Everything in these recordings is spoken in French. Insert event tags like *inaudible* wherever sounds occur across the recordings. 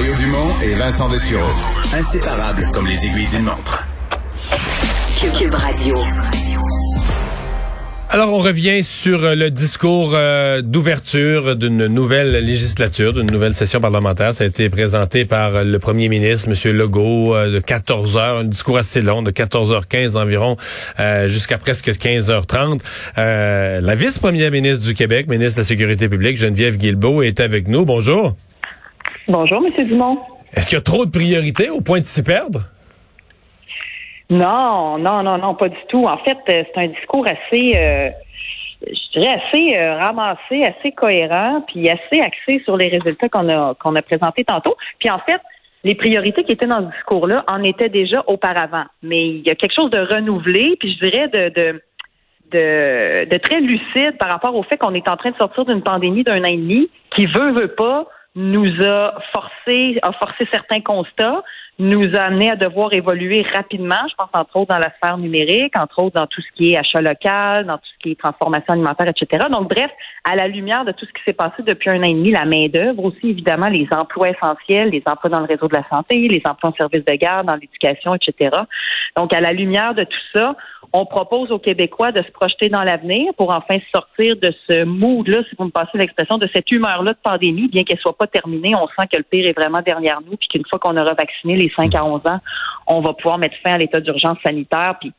Mario Dumont et Vincent Dessureau. Inséparables comme les aiguilles d'une montre. Cube Radio. Alors, on revient sur euh, le discours euh, d'ouverture d'une nouvelle législature, d'une nouvelle session parlementaire. Ça a été présenté par euh, le premier ministre, M. Legault, de 14 heures, un discours assez long, de 14h15 environ jusqu'à presque 15h30. la vice-première ministre du Québec, ministre de la Sécurité publique, Geneviève Guilbeault, est avec nous. Bonjour. Bonjour, M. Dumont. Est-ce qu'il y a trop de priorités au point de s'y perdre? Non, non, non, non, pas du tout. En fait, euh, c'est un discours assez, euh, je dirais assez euh, ramassé, assez cohérent, puis assez axé sur les résultats qu'on a qu'on a présentés tantôt. Puis en fait, les priorités qui étaient dans ce discours-là en étaient déjà auparavant. Mais il y a quelque chose de renouvelé, puis je dirais de, de de, de très lucide par rapport au fait qu'on est en train de sortir d'une pandémie d'un an et demi qui veut, veut pas, nous a forcé, a forcé certains constats, nous a amené à devoir évoluer rapidement, je pense entre autres dans la sphère numérique, entre autres dans tout ce qui est achat local, dans tout ce qui est transformation alimentaire, etc. Donc, bref, à la lumière de tout ce qui s'est passé depuis un an et demi, la main-d'œuvre, aussi évidemment les emplois essentiels, les emplois dans le réseau de la santé, les emplois en service de garde, dans l'éducation, etc. Donc, à la lumière de tout ça, on propose aux Québécois de se projeter dans l'avenir pour enfin sortir de ce mood-là, si vous me passez l'expression, de cette humeur-là de pandémie, bien qu'elle soit pas terminée. On sent que le pire est vraiment derrière nous, puis qu'une fois qu'on aura vacciné les 5 à 11 ans, on va pouvoir mettre fin à l'état d'urgence sanitaire, puis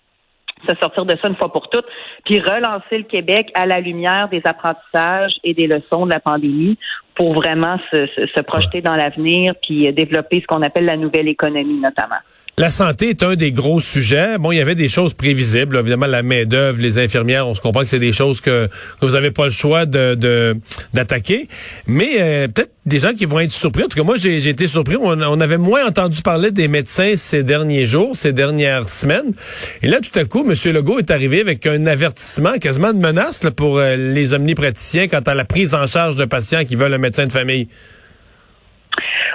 se sortir de ça une fois pour toutes, puis relancer le Québec à la lumière des apprentissages et des leçons de la pandémie pour vraiment se, se projeter dans l'avenir, puis développer ce qu'on appelle la nouvelle économie notamment. La santé est un des gros sujets. Bon, il y avait des choses prévisibles. Évidemment, la main-d'œuvre, les infirmières, on se comprend que c'est des choses que, vous n'avez pas le choix de d'attaquer. Mais euh, peut-être des gens qui vont être surpris. En tout cas, moi, j'ai été surpris. On, avait moins entendu parler des médecins ces derniers jours, ces dernières semaines. Et là, tout à coup, M. Legault est arrivé avec un avertissement, quasiment de menace pour euh, les omnipraticiens quant à la prise en charge de patients qui veulent un médecin de famille.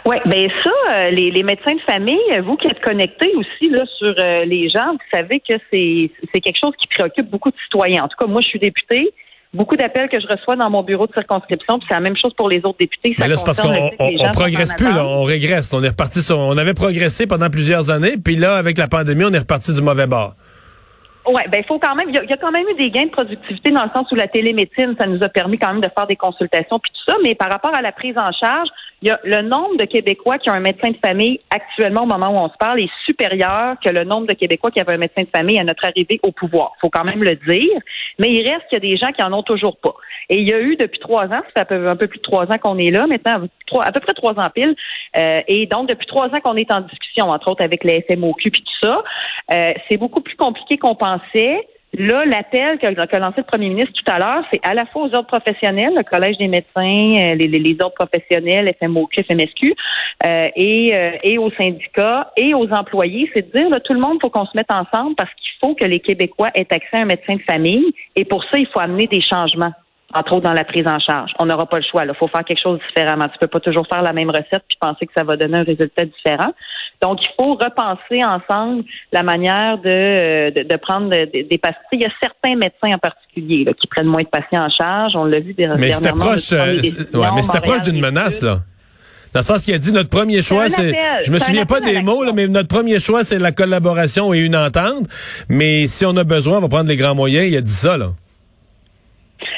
Oui, ben ça, euh, les, les, médecins de famille, vous qui êtes connectés aussi là sur euh, les gens, vous savez que c'est c'est quelque chose qui préoccupe beaucoup de citoyens. En tout cas, moi, je suis députée. Beaucoup d'appels que je reçois dans mon bureau de circonscription, puis c'est la même chose pour les autres députés. Mais là, c'est parce qu'on on, progresse plus, là, on régresse. On est reparti sur, on avait progressé pendant plusieurs années, puis là, avec la pandémie, on est reparti du mauvais bord. Oui, ben il faut quand même, il y, a quand même eu des gains de productivité dans le sens où la télémédecine, ça nous a permis quand même de faire des consultations puis tout ça, mais par rapport à la prise en charge, il y a le nombre de Québécois qui ont un médecin de famille actuellement au moment où on se parle est supérieur que le nombre de Québécois qui avaient un médecin de famille à notre arrivée au pouvoir. faut quand même le dire. Mais il reste qu'il y a des gens qui en ont toujours pas. Et il y a eu depuis trois ans, ça fait un peu plus de trois ans qu'on est là maintenant, à peu près trois ans pile. Euh, et donc depuis trois ans qu'on est en discussion, entre autres avec les FMOQ et tout ça. Euh, c'est beaucoup plus compliqué qu'on pensait. Là, l'appel qu'a lancé le premier ministre tout à l'heure, c'est à la fois aux ordres professionnels, le Collège des médecins, euh, les, les, ordres professionnels, FMOQ, FMSQ, euh, et, euh, et aux syndicats et aux employés. C'est de dire, là, tout le monde, faut qu'on se mette ensemble parce qu'il faut que les Québécois aient accès à un médecin de famille. Et pour ça, il faut amener des changements entre autres dans la prise en charge. On n'aura pas le choix. Il faut faire quelque chose différemment. Tu peux pas toujours faire la même recette puis penser que ça va donner un résultat différent. Donc, il faut repenser ensemble la manière de, de, prendre des pastilles. Il y a certains médecins en particulier là, qui prennent moins de patients en charge. On l'a vu dernièrement. Mais c'est proche, euh, mais c'est proche d'une menace, là. Dans le sens qu'il a dit notre premier choix, c'est. Je me souviens pas des mots, là, mais notre premier choix, c'est la collaboration et une entente. Mais si on a besoin, on va prendre les grands moyens. Il a dit ça, là.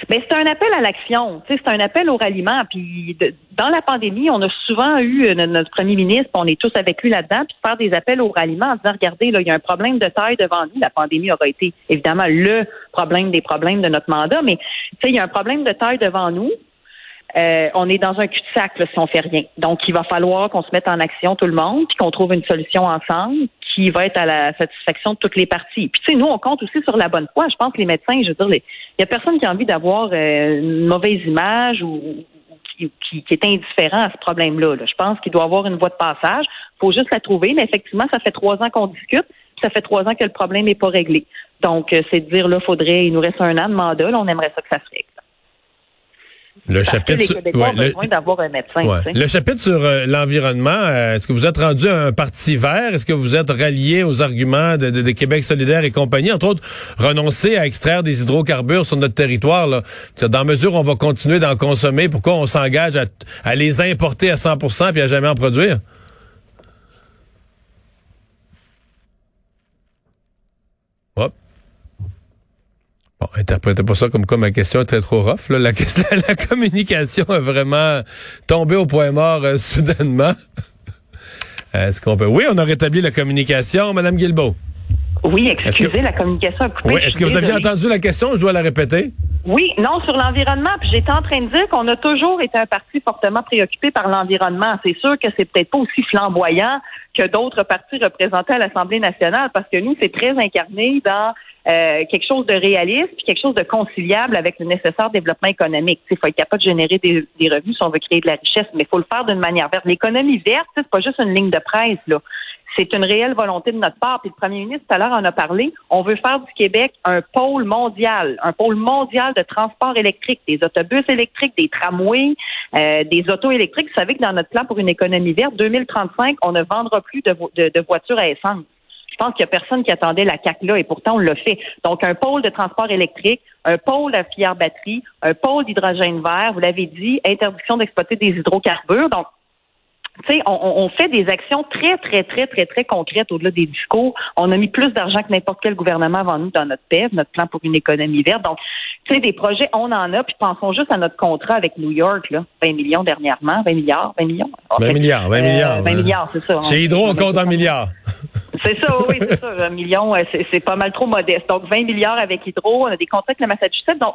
Mais c'est un appel à l'action, c'est un appel au ralliement. Puis dans la pandémie, on a souvent eu euh, notre premier ministre, on est tous avec lui là-dedans, puis faire des appels au ralliement en disant regardez, là, il y a un problème de taille devant nous. La pandémie aura été évidemment le problème des problèmes de notre mandat, mais il y a un problème de taille devant nous. Euh, on est dans un cul-de-sac si on fait rien. Donc, il va falloir qu'on se mette en action tout le monde, puis qu'on trouve une solution ensemble qui va être à la satisfaction de toutes les parties. Puis, tu sais, nous, on compte aussi sur la bonne foi. Je pense que les médecins, je veux dire, il y a personne qui a envie d'avoir euh, une mauvaise image ou, qui, est indifférent à ce problème-là. Je pense qu'il doit avoir une voie de passage. Il faut juste la trouver. Mais effectivement, ça fait trois ans qu'on discute. ça fait trois ans que le problème n'est pas réglé. Donc, euh, c'est de dire, là, faudrait, il nous reste un an de mandat. Là, on aimerait ça que ça se règle. Le chapitre, que les Québécois ont besoin d'avoir un médecin. Le chapitre sur euh, l'environnement, euh, est-ce que vous êtes rendu un parti vert? Est-ce que vous êtes rallié aux arguments de, de, Québec solidaire et compagnie? Entre autres, renoncer à extraire des hydrocarbures sur notre territoire. Là. Dans mesure où on va continuer d'en consommer, pourquoi on s'engage à, à, les importer à 100% puis à jamais en produire? Hop. Bon, interprétez pas ça comme quoi ma question était trop rough. Là. La, *laughs* la, communication a vraiment tombé au point mort euh, soudainement. Est-ce qu'on peut... Oui, on a rétabli la communication. Madame Guilbeault. Oui, excusez, la communication a coupé. Oui, est-ce que vous aviez entendu la question? Je dois la répéter. Oui, non, sur l'environnement. Puis j'étais en train de dire qu'on a toujours été un parti fortement préoccupé par l'environnement. C'est sûr que c'est peut-être pas aussi flamboyant que d'autres partis représentés à l'Assemblée nationale, parce que nous, c'est très incarné dans euh, quelque chose de réaliste, puis quelque chose de conciliable avec le nécessaire développement économique. Il faut être capable de générer des, des, revenus si on veut créer de la richesse, mais il faut le faire d'une manière verte. L'économie verte, c'est pas juste une ligne de presse, là. C'est une réelle volonté de notre part. Puis le premier ministre, tout à l'heure, en a parlé. On veut faire du Québec un pôle mondial, un pôle mondial de transport électrique, des autobus électriques, des tramways, euh, des autos électriques. Vous savez que dans notre plan pour une économie verte, 2035, on ne vendra plus de, de, de voitures à essence. Je pense qu'il n'y a personne qui attendait la CAC là et pourtant on l'a fait. Donc un pôle de transport électrique, un pôle à filière batterie, un pôle d'hydrogène vert, vous l'avez dit, interdiction d'exploiter des hydrocarbures. Donc tu sais, on, on, fait des actions très, très, très, très, très concrètes au-delà des discours. On a mis plus d'argent que n'importe quel gouvernement avant nous dans notre PEV, notre plan pour une économie verte. Donc, tu sais, des projets, on en a, puis pensons juste à notre contrat avec New York, là, 20 millions dernièrement, 20 milliards, 20 millions. 20 milliards, 20 milliards. 20 milliards, c'est ça. Chez Hydro, on compte en milliards. C'est ça, oui, c'est ça. Un million, c'est pas mal trop modeste. Donc, 20 milliards avec Hydro, on a des contrats avec la Massachusetts. Donc,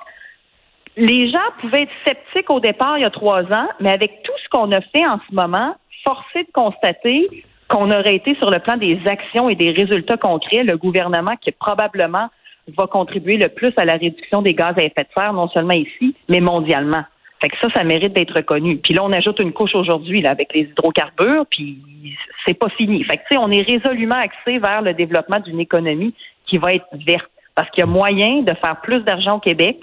les gens pouvaient être sceptiques au départ il y a trois ans, mais avec tout ce qu'on a fait en ce moment, forcé de constater qu'on aurait été sur le plan des actions et des résultats concrets, le gouvernement qui probablement va contribuer le plus à la réduction des gaz à effet de serre, non seulement ici, mais mondialement. Fait que ça, ça mérite d'être reconnu. Puis là, on ajoute une couche aujourd'hui là avec les hydrocarbures, puis c'est pas fini. Fait que tu sais, on est résolument axé vers le développement d'une économie qui va être verte, parce qu'il y a moyen de faire plus d'argent au Québec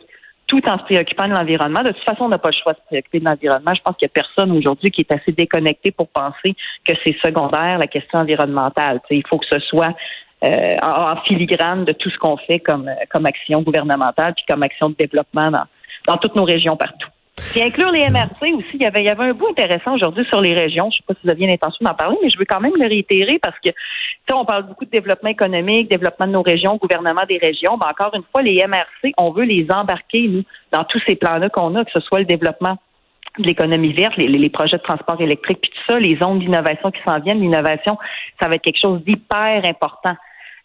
tout en se préoccupant de l'environnement. De toute façon, on n'a pas le choix de se préoccuper de l'environnement. Je pense qu'il n'y a personne aujourd'hui qui est assez déconnecté pour penser que c'est secondaire, la question environnementale. il faut que ce soit euh, en, filigrane de tout ce qu'on fait comme, comme action gouvernementale puis comme action de développement dans, dans toutes nos régions partout. Puis inclure les MRC aussi, il y avait, il y avait un bout intéressant aujourd'hui sur les régions. Je ne sais pas si vous aviez l'intention d'en parler, mais je veux quand même le réitérer parce que, tu on parle beaucoup de développement économique, développement de nos régions, gouvernement des régions. Mais encore une fois, les MRC, on veut les embarquer, nous, dans tous ces plans-là qu'on a, que ce soit le développement de l'économie verte, les, les, projets de transport électrique, puis tout ça, les zones d'innovation qui s'en viennent. L'innovation, ça va être quelque chose d'hyper important.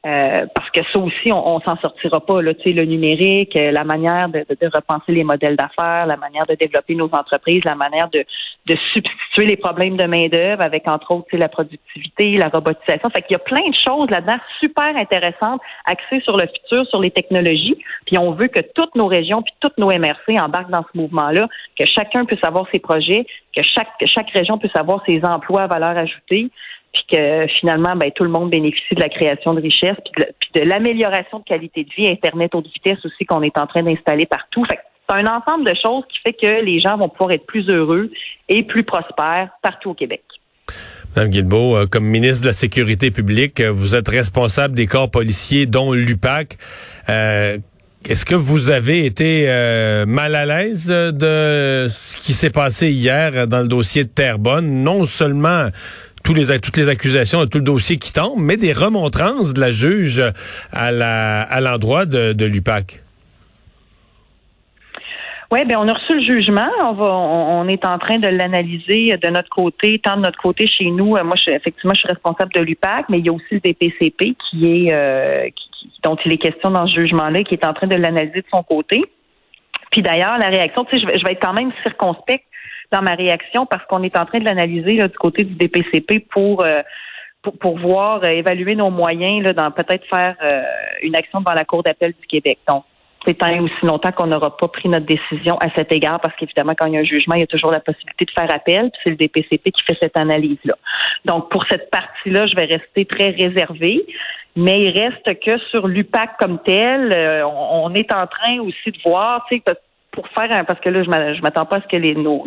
Euh, parce que ça aussi, on, on s'en sortira pas. Là, le numérique, euh, la manière de, de, repenser les modèles d'affaires, la manière de développer nos entreprises, la manière de, de substituer les problèmes de main-d'œuvre avec, entre autres, la productivité, la robotisation. Fait qu'il y a plein de choses là-dedans super intéressantes, axées sur le futur, sur les technologies. Puis on veut que toutes nos régions, puis toutes nos MRC embarquent dans ce mouvement-là, que chacun puisse avoir ses projets, que chaque, que chaque région puisse avoir ses emplois à valeur ajoutée puis que finalement, ben, tout le monde bénéficie de la création de richesses, puis de, l'amélioration de qualité de vie, Internet haute vitesse aussi qu'on est en train d'installer partout. Fait c'est un ensemble de choses qui fait que les gens vont pouvoir être plus heureux et plus prospères partout au Québec. Mme Guilbeault, euh, comme ministre de la Sécurité publique, euh, vous êtes responsable des corps policiers, dont l'UPAC. Euh, est-ce que vous avez été mal à l'aise de ce qui s'est passé hier dans le dossier de Terrebonne? Non seulement les, toutes les accusations, tout le dossier qui tombe, mais des remontrances de la juge à la à l'endroit de, de l'UPAC. Oui, ben on a reçu le jugement. On va, on, est en train de l'analyser de notre côté, tant de notre côté chez nous. Euh, moi, je, effectivement, je suis responsable de l'UPAC, mais il y a aussi le DPCP qui est euh, qui, dont il est question dans ce jugement-là, qui est en train de l'analyser de son côté. Puis d'ailleurs, la réaction, tu sais, je vais, je vais être quand même circonspecte dans ma réaction parce qu'on est en train de l'analyser du côté du DPCP pour euh, pour, voir euh, évaluer nos moyens là, dans peut-être faire euh, une action devant la Cour d'appel du Québec. Donc, c'est tant aussi longtemps qu'on n'aura pas pris notre décision à cet égard, parce qu'évidemment, quand il y a un jugement, il y a toujours la possibilité de faire appel, puis c'est le DPCP qui fait cette analyse-là. Donc, pour cette partie-là, je vais rester très réservée, mais il reste que sur l'UPAC comme tel, on, est en train aussi de voir, tu sais, pour faire un, parce que là, je m'attends pas à ce que les, nos,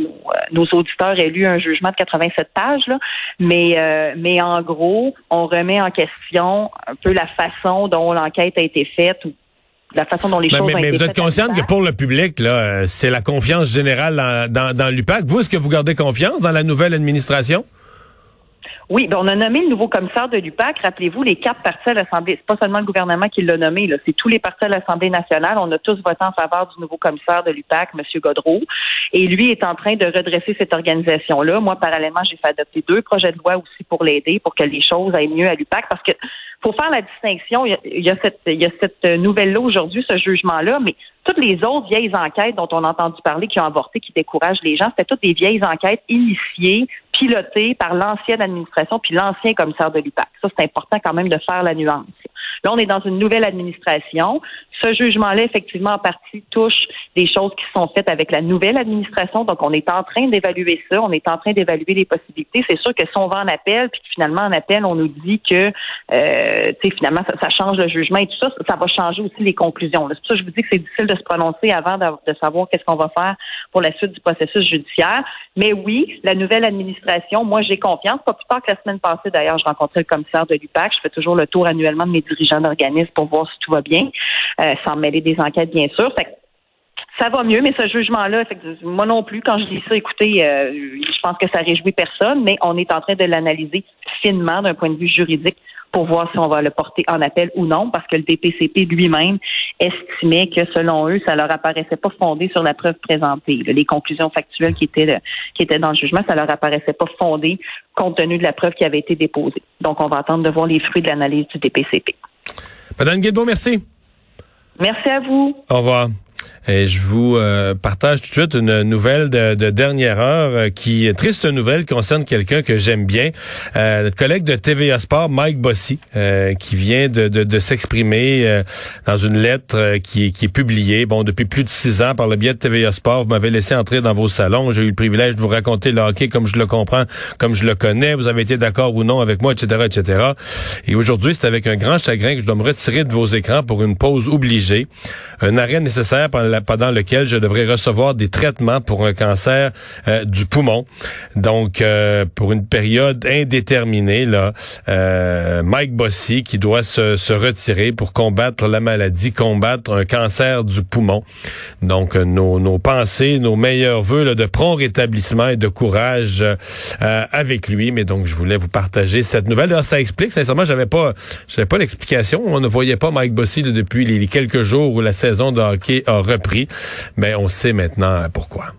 nos, auditeurs aient lu un jugement de 87 pages, là, mais, mais en gros, on remet en question un peu la façon dont l'enquête a été faite ou la façon dont les choses mais, ont mais été vous êtes consciente que pour le public, là, c'est la confiance générale dans, dans, dans l'UPAC. Vous, est-ce que vous gardez confiance dans la nouvelle administration? Oui, ben on a nommé le nouveau commissaire de l'UPAC. Rappelez-vous, les quatre partis à l'Assemblée, c'est pas seulement le gouvernement qui l'a nommé, là, c'est tous les partis à l'Assemblée nationale. On a tous voté en faveur du nouveau commissaire de l'UPAC, M. Godreau. Et lui est en train de redresser cette organisation-là. Moi, parallèlement, j'ai fait adopter deux projets de loi aussi pour l'aider, pour que les choses aillent mieux à l'UPAC, parce que faut faire la distinction. Il y a, cette, il y a cette nouvelle-là aujourd'hui, ce jugement-là, mais toutes les autres vieilles enquêtes dont on a entendu parler qui ont avorté, qui découragent les gens, c'était toutes des vieilles enquêtes initiées, pilotées par l'ancienne administration puis l'ancien commissaire de l'UPAC. Ça, c'est important quand même de faire la nuance. Là, on est dans une nouvelle administration. Ce jugement-là, effectivement, en partie touche des choses qui sont faites avec la nouvelle administration. Donc, on est en train d'évaluer ça. On est en train d'évaluer les possibilités. C'est sûr que si on va en appel, puis finalement, en appel, on nous dit que, euh, tu sais, finalement, ça, change le jugement et tout ça, ça va changer aussi les conclusions. C'est pour ça que je vous dis que c'est difficile de se prononcer avant de, savoir qu'est-ce qu'on va faire pour la suite du processus judiciaire. Mais oui, la nouvelle administration, moi, j'ai confiance. Pas plus tard que la semaine passée, d'ailleurs, je rencontrais le commissaire de l'UPAC. Je fais toujours le tour annuellement de mes dirigeants d'organisme pour voir si tout va bien, euh, sans mêler des enquêtes, bien sûr. ça va mieux, mais ce jugement-là, moi non plus, quand je dis ça, écoutez, euh, je pense que ça réjouit personne, mais on est en train de l'analyser finement d'un point de vue juridique pour voir si on va le porter en appel ou non, parce que le DPCP lui-même estimait que selon eux, ça leur apparaissait pas fondé sur la preuve présentée. Les conclusions factuelles qui étaient qui étaient dans le jugement, ça leur apparaissait pas fondé compte tenu de la preuve qui avait été déposée. Donc, on va attendre de voir les fruits de l'analyse du DPCP. Madame Guilbeault, merci. Merci à vous. Au revoir. Et je vous euh, partage tout de suite une nouvelle de, de dernière heure euh, qui triste nouvelle concerne quelqu'un que j'aime bien, euh, notre collègue de TVA Sport, Mike Bossy, euh, qui vient de, de, de s'exprimer dans une lettre qui, qui, est publiée, bon, depuis plus de six ans par le biais de TVA Sport. Vous m'avez laissé entrer dans vos salons. J'ai eu le privilège de vous raconter le hockey comme je le comprends, comme je le connais. Vous avez été d'accord ou non avec moi, etc., etc. Et aujourd'hui, c'est avec un grand chagrin que je dois me retirer de vos écrans pour une pause obligée, un arrêt nécessaire pendant la pendant lequel je devrais recevoir des traitements pour un cancer euh, du poumon. Donc, euh, pour une période indéterminée, là, euh, Mike Bossy qui doit se, se, retirer pour combattre la maladie, combattre un cancer du poumon. Donc, nos, nos pensées, nos meilleurs voeux de prompt rétablissement et de courage avec lui. Mais donc, je voulais vous partager cette nouvelle. Alors, ça explique, sincèrement, j'avais pas, j'avais pas l'explication. On ne voyait pas Mike Bossy depuis les quelques jours où la saison de hockey a repris mais on sait maintenant pourquoi.